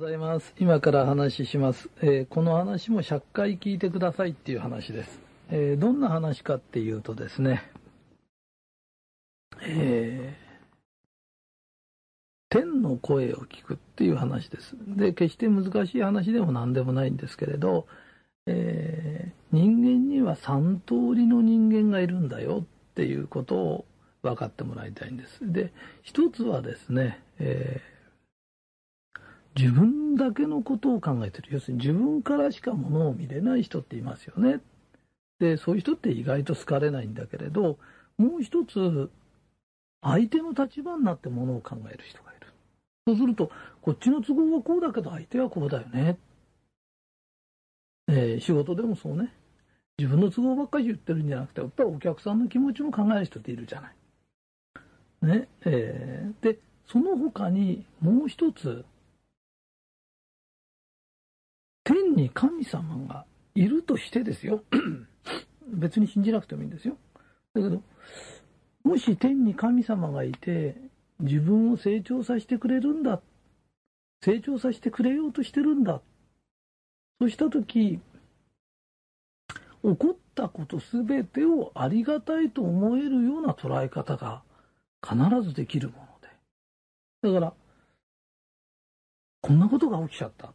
ございます。今から話します。えーこの話も100回聞いてくださいっていう話です。えーどんな話かっていうとですね、えー天の声を聞くっていう話です。で、決して難しい話でも何でもないんですけれど、え人間には3通りの人間がいるんだよっていうことを分かってもらいたいんです。で、一つはですね、えー自分だけのことを考えてる。要するに自分からしかものを見れない人っていますよね。で、そういう人って意外と好かれないんだけれど、もう一つ、相手の立場になってものを考える人がいる。そうすると、こっちの都合はこうだけど相手はこうだよね。えー仕事でもそうね。自分の都合ばっかり言ってるんじゃなくて、やっぱりお客さんの気持ちも考える人っているじゃない。ね。えーで、その他にもう一つ、天に神様がいるとしてですよ。別に信じなくてもいいんですよ。だけど、もし天に神様がいて、自分を成長させてくれるんだ。成長させてくれようとしてるんだ。そうしたとき、起こったことすべてをありがたいと思えるような捉え方が必ずできるもので。だから、こんなことが起きちゃった。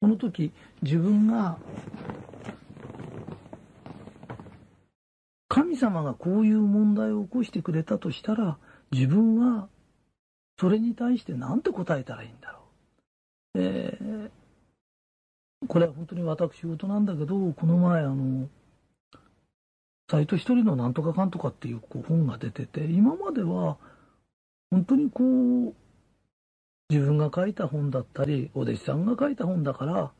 その時、自分が、神様がこういう問題を起こしてくれたとしたら、自分はそれに対して何て答えたらいいんだろう。えーこれは本当に私事なんだけど、この前あの、斎藤一人のなんとかかんとかっていうこう本が出てて、今までは本当にこう、自分が書いた本だったり、お弟子さんが書いた本だから、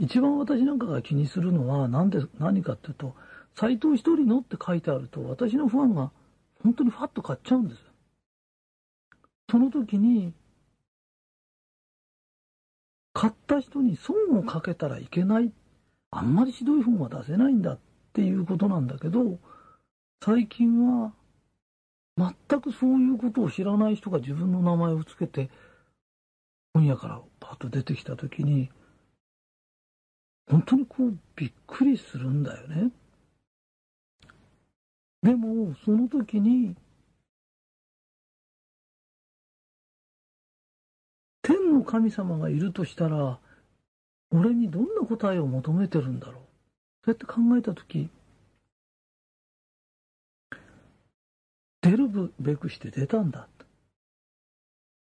一番私なんかが気にするのは何で、何かっていうと、斎藤一人のって書いてあると、私のファンが本当にファッと買っちゃうんです。その時に、買った人に損をかけたらいけない。あんまりひどい本は出せないんだっていうことなんだけど、最近は全くそういうことを知らない人が自分の名前をつけて本屋からパッと出てきた時に本当にこうびっくりするんだよね。でもその時に天の神様がいるとしたら俺にどんな答えを求めてるんだろうそうやって考えた時出るべくして出たんだ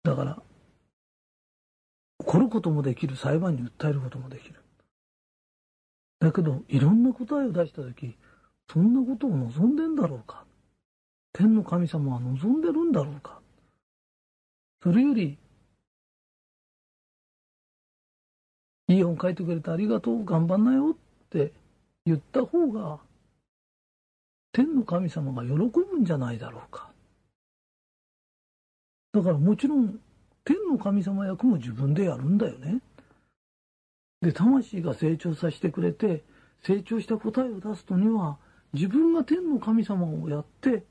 だから怒ることもできる裁判に訴えることもできる。だけどいろんな答えを出した時そんなことを望んでんだろうか。天の神様は望んでるんだろうか。それよりいい本書いてくれてありがとう頑張んなよって言った方が天の神様が喜ぶんじゃないだろうか。だからもちろん天の神様役も自分でやるんだよね。で魂が成長させてくれて成長した答えを出すとには自分が天の神様をやって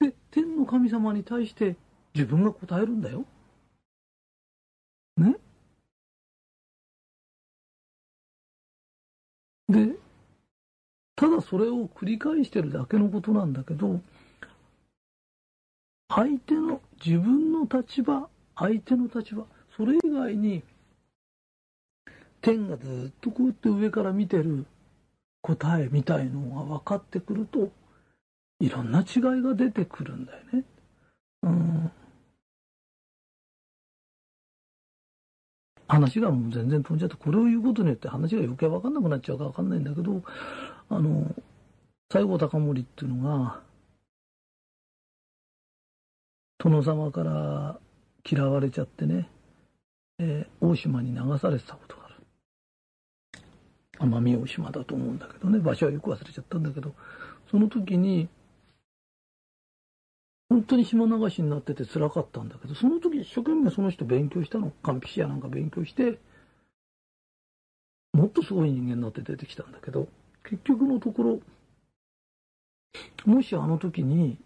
で天の神様に対して自分が答えるんだよ。ね？でただそれを繰り返してるだけのことなんだけど相手の自分の立場相手の立場それ以外に天がずっとこうやって上から見てる答えみたいのが分かってくるといろんな違いが出てくるんだよね。うん話がもう全然飛んじゃってこれを言うことによって話が余計分かんなくなっちゃうか分かんないんだけどあの西郷隆盛っていうのが殿様から嫌われちゃってね、えー大島に流されてたことがある。奄美大島だと思うんだけどね。場所はよく忘れちゃったんだけど。その時に本当に島流しになってて辛かったんだけどその時一生懸命その人勉強したの。完璧やなんか勉強してもっとすごい人間になって出てきたんだけど結局のところもしあの時に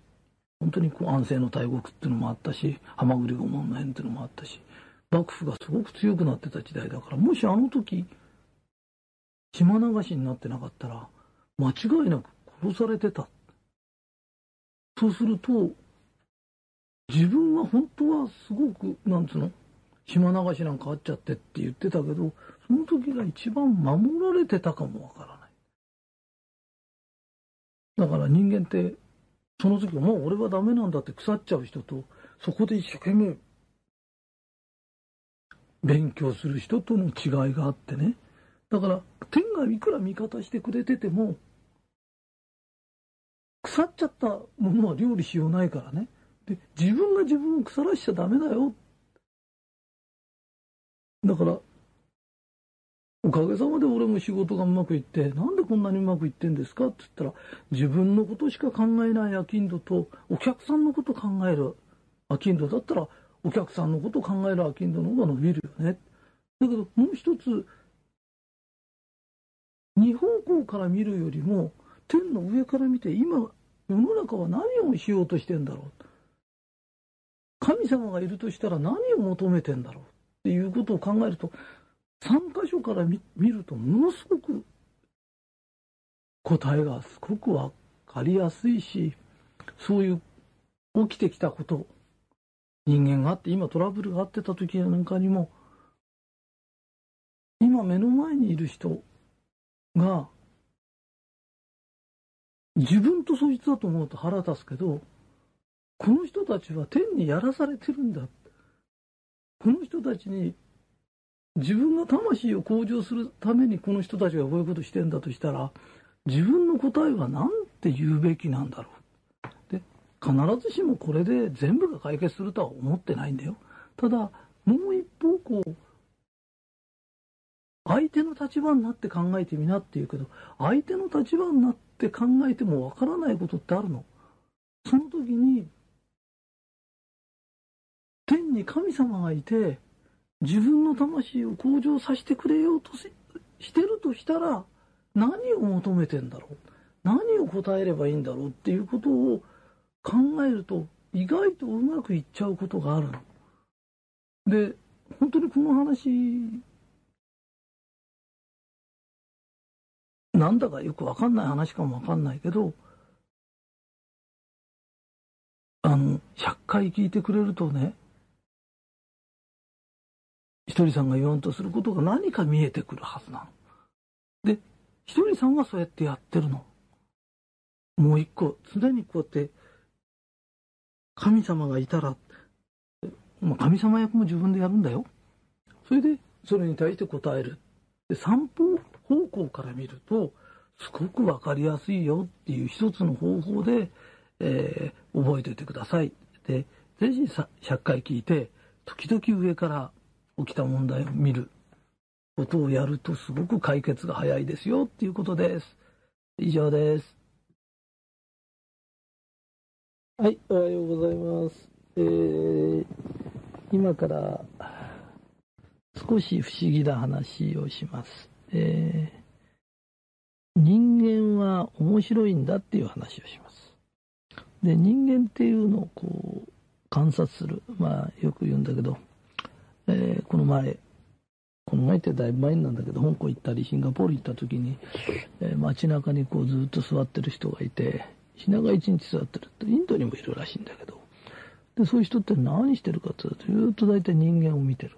本当にこう安政の大国っていうのもあったし、ハマグリ御門の変っていうのもあったし、幕府がすごく強くなってた時代だから、もしあの時、島流しになってなかったら、間違いなく殺されてた。そうすると、自分は本当はすごく、なんつうの、島流しなんかあっちゃってって言ってたけど、その時が一番守られてたかもわからない。だから人間って、その時もう俺はダメなんだって腐っちゃう人と、そこで一生懸命勉強する人との違いがあってね。だから、天がいくら味方してくれてても、腐っちゃったものは料理しようないからね。で、自分が自分を腐らしちゃダメだよ。だから、おかげさまで俺も仕事がうまくいって、なんでこんなにうまくいってんですか？って言ったら、自分のことしか考えないアキンドと、お客さんのこと考えるアキンドだったら、お客さんのこと考えるアキンドの方が伸びるよね。だけど、もう一つ、二方向から見るよりも、天の上から見て、今、世の中は何をしようとしてんだろう？神様がいるとしたら何を求めてんだろう？っていうことを考えると、3箇所から見るとものすごく答えがすごく分かりやすいしそういう起きてきたこと人間があって今トラブルがあってた時なんかにも今目の前にいる人が自分とそいつだと思うと腹立つけどこの人たちは天にやらされてるんだ。この人たちに自分の魂を向上するためにこの人たちがこういうことしてんだとしたら自分の答えは何て言うべきなんだろう。で必ずしもこれで全部が解決するとは思ってないんだよ。ただもう一方こう相手の立場になって考えてみなって言うけど相手の立場になって考えてもわからないことってあるの。その時に天に神様がいて自分の魂を向上させてくれようとしてるとしたら何を求めてんだろう？何を答えればいいんだろうっていうことを考えると意外とうまくいっちゃうことがあるの。で本当にこの話なんだかよくわかんない話かもわかんないけどあの100回聞いてくれるとねひとりさんが言わんとすることが何か見えてくるはずなの。で、ひとりさんがそうやってやってるの。もう一個、常にこうやって、神様がいたら、まあ、神様役も自分でやるんだよ。それで、それに対して答える。で、散歩方向から見ると、すごくわかりやすいよっていう一つの方法で、えー、覚えておいてください。で、ぜひさ100回聞いて、時々上から起きた問題を見ることをやるとすごく解決が早いですよっていうことです。以上です。はい、おはようございます。えー、今から少し不思議な話をします。えー、人間は面白いんだっていう話をします。で、人間っていうのをこう観察する。まあよく言うんだけど、えー、この前、この前ってだいぶ前なんだけど、香港行ったり、シンガポール行った時に、えー、街中にこうずっと座ってる人がいて、品が一日座ってるって、インドにもいるらしいんだけど、で、そういう人って何してるかっていうと、ずっと大体人間を見てる。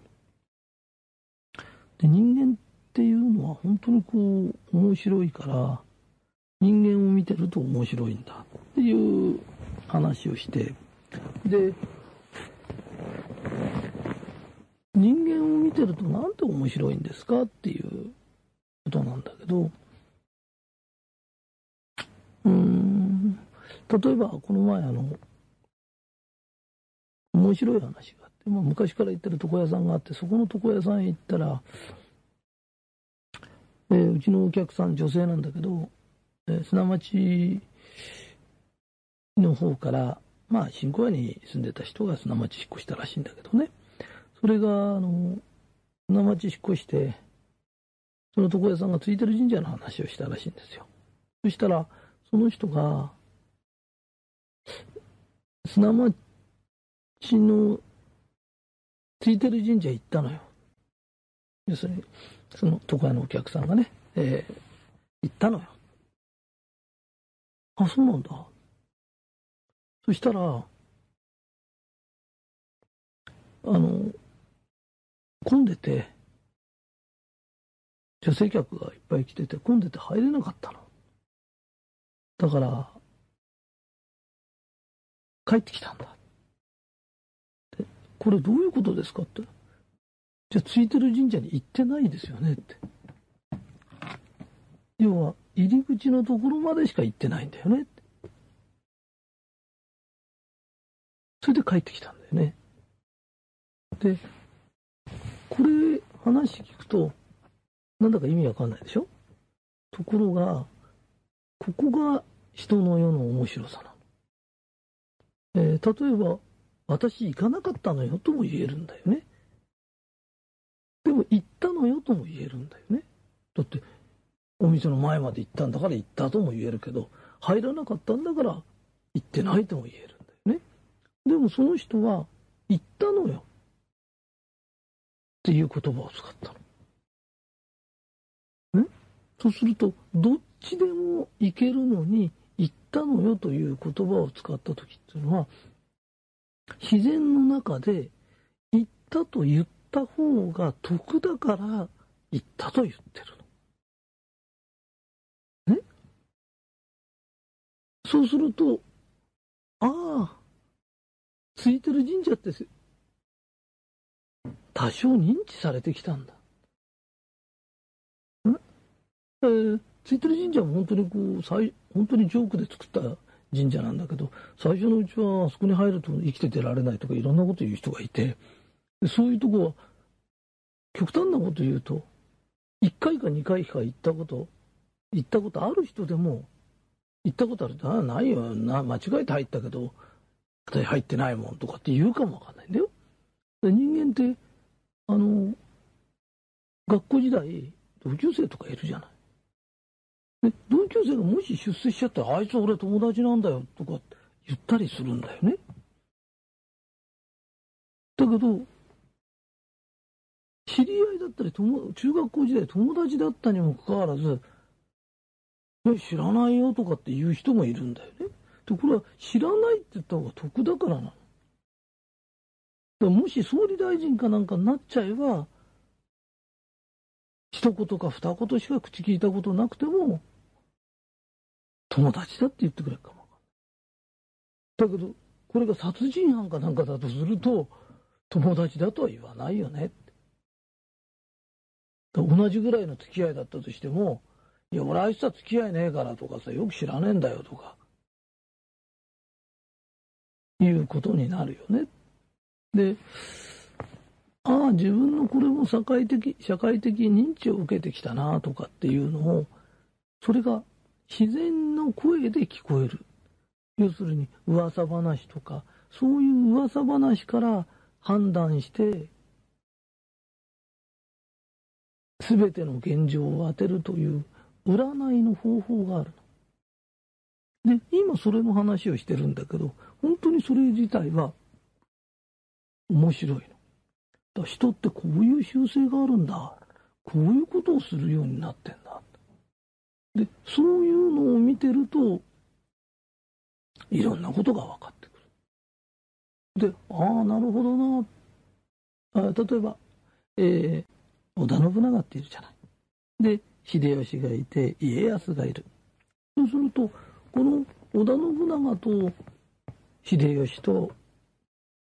で、人間っていうのは本当にこう、面白いから、人間を見てると面白いんだっていう話をして、で、人間を見てるとなんて面白いんですかっていうことなんだけど、うん、例えばこの前あの、面白い話があって、まあ、昔から行ってる床屋さんがあって、そこの床屋さんへ行ったら、えー、うちのお客さん女性なんだけど、えー、砂町の方から、まあ、新小屋に住んでた人が砂町引っ越したらしいんだけどね。それが、あの、船町引っ越して、その床屋さんがついてる神社の話をしたらしいんですよ。そしたら、その人が、砂町のついてる神社行ったのよ。要するに、その床屋のお客さんがね、えー、行ったのよ。あ、そうなんだ。そしたら、あの、混んでて、女性客がいっぱい来てて、混んでて入れなかったの。だから、帰ってきたんだ。で、これどういうことですかって。じゃあ、ついてる神社に行ってないですよねって。要は、入り口のところまでしか行ってないんだよねって。それで帰ってきたんだよね。で、これ、話聞くと、なんだか意味わかんないでしょ？ところが、ここが人の世の面白さなの。えー、例えば、私行かなかったのよとも言えるんだよね。でも行ったのよとも言えるんだよね。だって、お店の前まで行ったんだから行ったとも言えるけど、入らなかったんだから行ってないとも言えるんだよね。でもその人は行ったのよ。っていう言葉を使ったの。ね？そうすると、どっちでも行けるのに、行ったのよという言葉を使った時っていうのは、自然の中で行ったと言った方が得だから行ったと言ってるの。ね？そうすると、ああ、ついてる神社って多少認知されてきたんだ。ん？えー、ついてる神社も本当にこう、最本当にジョークで作った神社なんだけど、最初のうちはあそこに入ると生きて出られないとかいろんなこと言う人がいて、そういうとこは、極端なこと言うと、1回か2回しか行ったこと、行ったことある人でも、行ったことあるって、あないよな、間違えて入ったけど、入ってないもんとかって言うかもわかんないんだよ。人間ってあの、学校時代、同級生とかいるじゃない。で、同級生がもし出世しちゃったら、あいつ俺友達なんだよとか言ったりするんだよね。だけど、知り合いだったり、中学校時代友達だったにもかかわらず、知らないよとかって言う人もいるんだよね。で、これは知らないって言った方が得だからなの。もし総理大臣かなんかになっちゃえば、一言か二言しか口聞いたことなくても、友達だって言ってくれるかもだけど、これが殺人犯かなんかだとすると、友達だとは言わないよね同じぐらいの付き合いだったとしても、いや、俺あいつは付き合いねえからとかさ、よく知らねえんだよとか、いうことになるよね。で、ああ、自分のこれも社会的、社会的認知を受けてきたなとかっていうのを、それが自然の声で聞こえる。要するに噂話とか、そういう噂話から判断して、すべての現状を当てるという占いの方法がある。で、今それの話をしてるんだけど、本当にそれ自体は面白いの。だ人ってこういう習性があるんだ。こういうことをするようになってんだ。で、そういうのを見てると、いろんなことが分かってくる。で、ああ、なるほどな。あ例えば、えー、織田信長っているじゃない。で、秀吉がいて、家康がいる。そうすると、この織田信長と秀吉と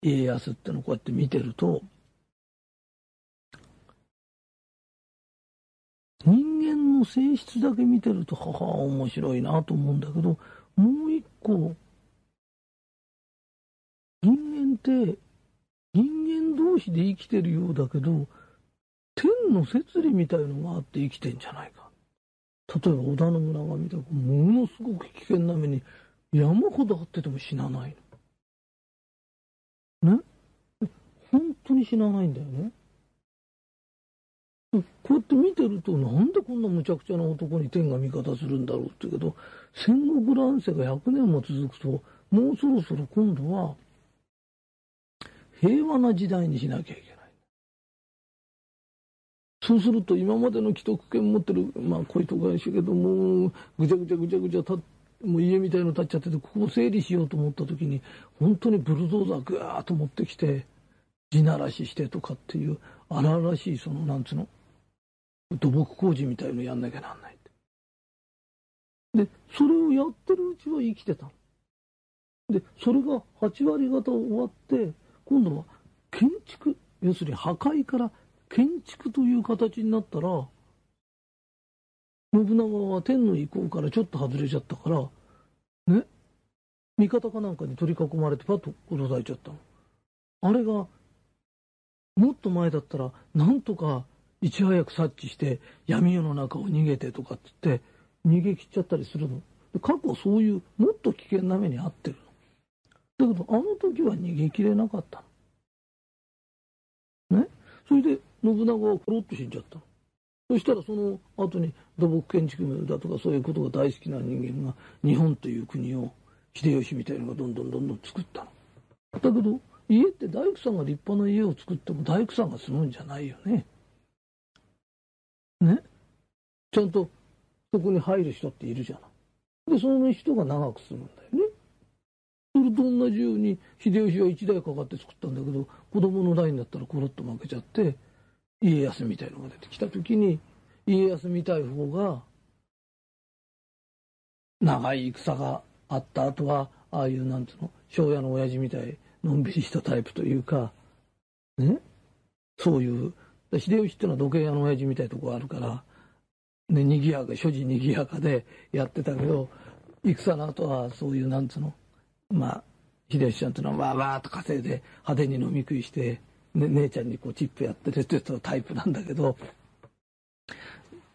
家康ってのをこうやって見てると、人間の性質だけ見てると、はは、面白いなと思うんだけど、もう一個、人間って、人間同士で生きてるようだけど、天の摂理みたいのがあって生きてんじゃないか。例えば織田信長みたいな、ものすごく危険な目に山ほどあってても死なないの。ね？本当に死なないんだよね。こうやって見てると、なんでこんな無茶苦茶な男に天が味方するんだろうって言うけど、戦国乱世が100年も続くと、もうそろそろ今度は、平和な時代にしなきゃいけない。そうすると今までの既得権持ってる、まあこういうとこやしけども、ぐちゃぐちゃぐちゃぐちゃたもう家みたいの建っちゃってて、ここを整理しようと思った時に、本当にブルドーザーぐわーっと持ってきて、地ならししてとかっていう荒々しい、その、なんつうの、土木工事みたいのやんなきゃなんない。で、それをやってるうちは生きてた。で、それが8割方終わって、今度は建築、要するに破壊から建築という形になったら、信長は天の意向からちょっと外れちゃったから、ね、味方かなんかに取り囲まれてパッと殺されちゃったの。あれが、もっと前だったら、なんとかいち早く察知して闇夜の中を逃げてとかって言って、逃げ切っちゃったりするの。過去そういうもっと危険な目に遭ってるの。だけど、あの時は逃げ切れなかったの。ね？それで、信長はコロッと死んじゃったの。そしたらその後に土木建築だとかそういうことが大好きな人間が日本という国を秀吉みたいのがどんどんどんどん作ったの。だけど家って大工さんが立派な家を作っても大工さんが住むんじゃないよね。ね。ちゃんとそこに入る人っているじゃない。で、その人が長く住むんだよね。それと同じように秀吉は1代かかって作ったんだけど子供の代になったらコロッと負けちゃって家康みたいのが出てきた時に家康みたい方が長い戦があった。後はああいうなんつうの庄屋の親父みたいのんびりしたタイプというかね。そういう秀吉っていうのは時計屋の親父みたいなとこがあるからね、賑やか、所持賑やかでやってたけど、戦の後はそういうなんつうの、まあ、秀吉ちゃんっていうのはわーわーと稼いで派手に飲み食いして、ね、姉ちゃんにこうチップやってるっていうタイプなんだけど、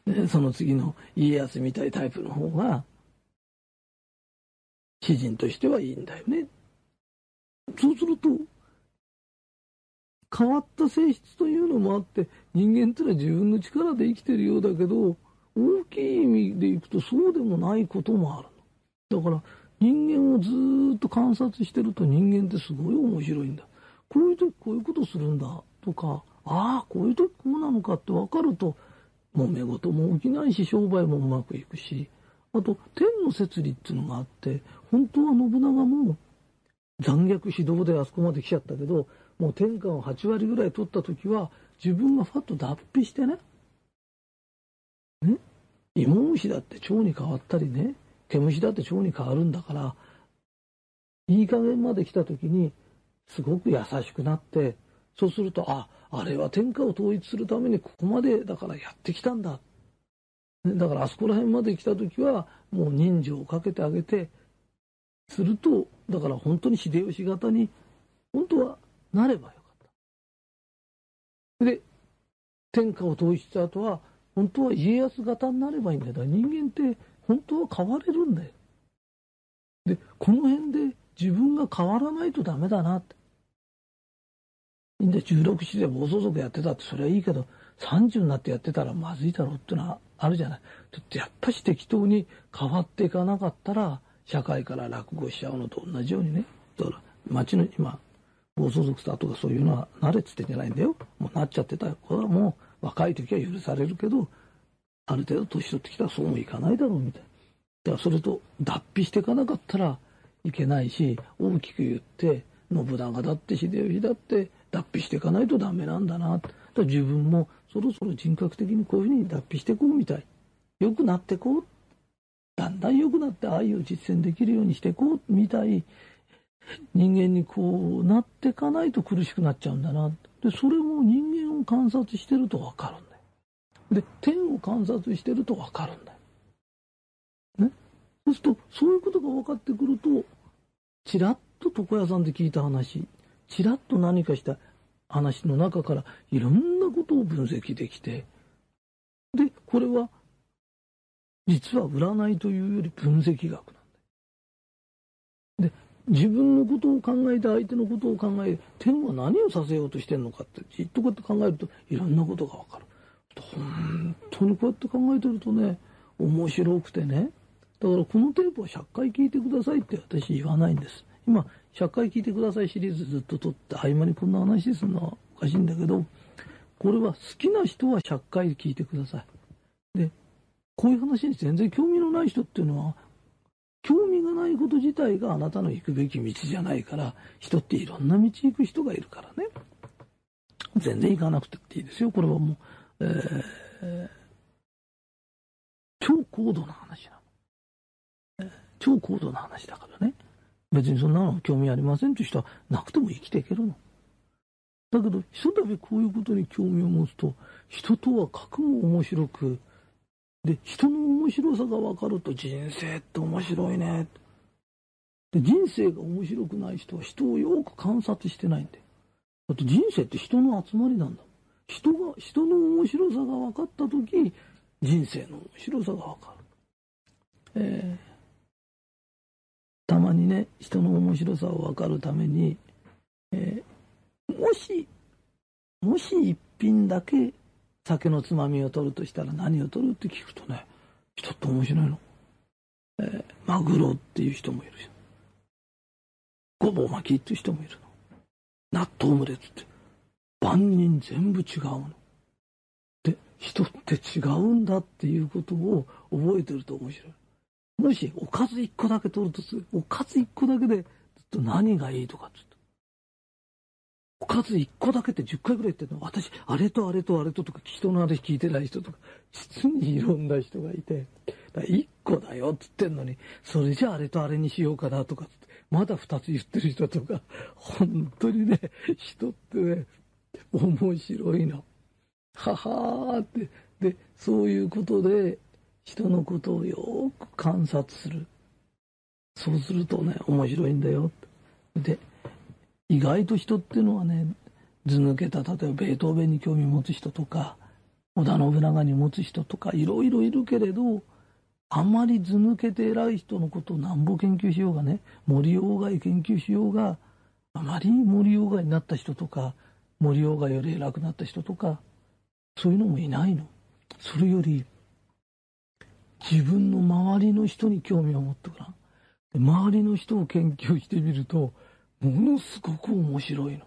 ね、その次の家康みたいタイプの方が、詩人としてはいいんだよね。そうすると、変わった性質というのもあって、人間ってのは自分の力で生きてるようだけど、大きい意味でいくとそうでもないこともあるの。だから人間をずっと観察してると人間ってすごい面白いんだ。こういう時こういうことするんだとか、ああ、こういう時こうなのかって分かると、揉め事も起きないし、商売もうまくいくし、あと、天の摂理っていうのがあって、本当は信長も残虐指導であそこまで来ちゃったけど、もう天下を8割ぐらい取った時は、自分がファッと脱皮してね、ね芋虫だって蝶に変わったりね、毛虫だって蝶に変わるんだから、いい加減まで来た時に、すごく優しくなって、そうすると、あ、あれは天下を統一するためにここまでだからやってきたんだ。だからあそこら辺まで来た時は、もう人情をかけてあげて、すると、だから本当に秀吉型に、本当はなればよかった。で、天下を統一した後は、本当は家康型になればいいんだよ。だ人間って本当は変われるんだよ。で、この辺で自分が変わらないとダメだなって。みんな16、7で暴走族やってたってそれはいいけど、30になってやってたらまずいだろうってうのはあるじゃない。だってやっぱし適当に変わっていかなかったら、社会から落語しちゃうのと同じようにね。だから、町の今、暴走族だとかそういうのは慣れっつってんじゃないんだよ。もうなっちゃってた。これはもう、若い時は許されるけど、ある程度年取ってきたらそうもいかないだろうみたいな。だからそれと脱皮していかなかったらいけないし、大きく言って、信長だって秀吉だって脱皮していかないとダメなんだな。だ自分もそろそろ人格的にこういうふうに脱皮していこうみたい。良くなってこう。だんだん良くなって愛を実践できるようにしていこうみたい。人間にこうなっていかないと苦しくなっちゃうんだな。で、それも人間を観察してるとわかるんだよ。で、天を観察してるとわかるんだよ。ね？そうすると、そういうことが分かってくると、ちらっと床屋さんで聞いた話、ちらっと何かした話の中からいろんなことを分析できて、で、これは、実は占いというより分析学なんだ。で、自分のことを考えて相手のことを考え天は何をさせようとしてるのかってじっとこうやって考えるといろんなことがわかる。本当にこうやって考えてるとね面白くてね。だからこのテープを100回聞いてくださいって私言わないんです。今100回聞いてくださいシリーズずっと撮って合間にこんな話するのはおかしいんだけどこれは好きな人は100回聞いてください。で、こういう話に全然興味のない人っていうのは、興味がないこと自体があなたの行くべき道じゃないから、人っていろんな道行く人がいるからね。全然行かなくてっていいですよ。これはもう、えー、超高度な話なの。超高度な話だからね。別にそんなの興味ありませんという人はなくても生きていけるの。だけど、ひとたびこういうことに興味を持つと、人とは格も面白く、で、人の面白さが分かると人生って面白いね。で、人生が面白くない人は人をよく観察してないんだよ。だって人生って人の集まりなんだ。人が、人の面白さが分かったとき、人生の面白さが分かる。えー、たまにね、人の面白さを分かるために、えー、もし、もし一品だけ酒のつまみを取るとしたら何を取るって聞くとね、人って面白いの。えー、マグロっていう人もいるし、ごぼう巻きっていう人もいるの。納豆オムレツって。万人全部違うの。で、人って違うんだっていうことを覚えてると面白い。もし、おかず一個だけ取るとする。おかず一個だけで、ずっと何がいいとかって。おかず一個だけって10回ぐらい言ってるの。私、あれとあれとあれととか、人の話聞いてない人とか、実にいろんな人がいて、一個だよって言ってんのに、それじゃああれとあれにしようかなとかってまだ二つ言ってる人とか、本当にね、人ってね、面白いの。ははーって。で、そういうことで、人のことをよく観察する。そうするとね、面白いんだよ。で、意外と人っていうのはね、図抜けた、例えばベートーベンに興味持つ人とか、織田信長に持つ人とか、いろいろいるけれど、あんまり図抜けて偉い人のことをなんぼ研究しようがね、森鴎外研究しようが、あまり森鴎外になった人とか、森鴎外より偉くなった人とか、そういうのもいないの。それより、自分の周りの人に興味を持ってごらん。周りの人を研究してみると、ものすごく面白いの。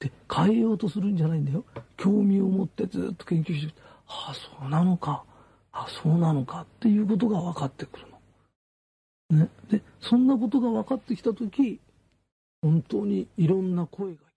で、変えようとするんじゃないんだよ。興味を持ってずっと研究してる。ああ、そうなのか。あ、そうなのかっていうことが分かってくるの。ね。で、そんなことが分かってきたとき、本当にいろんな声が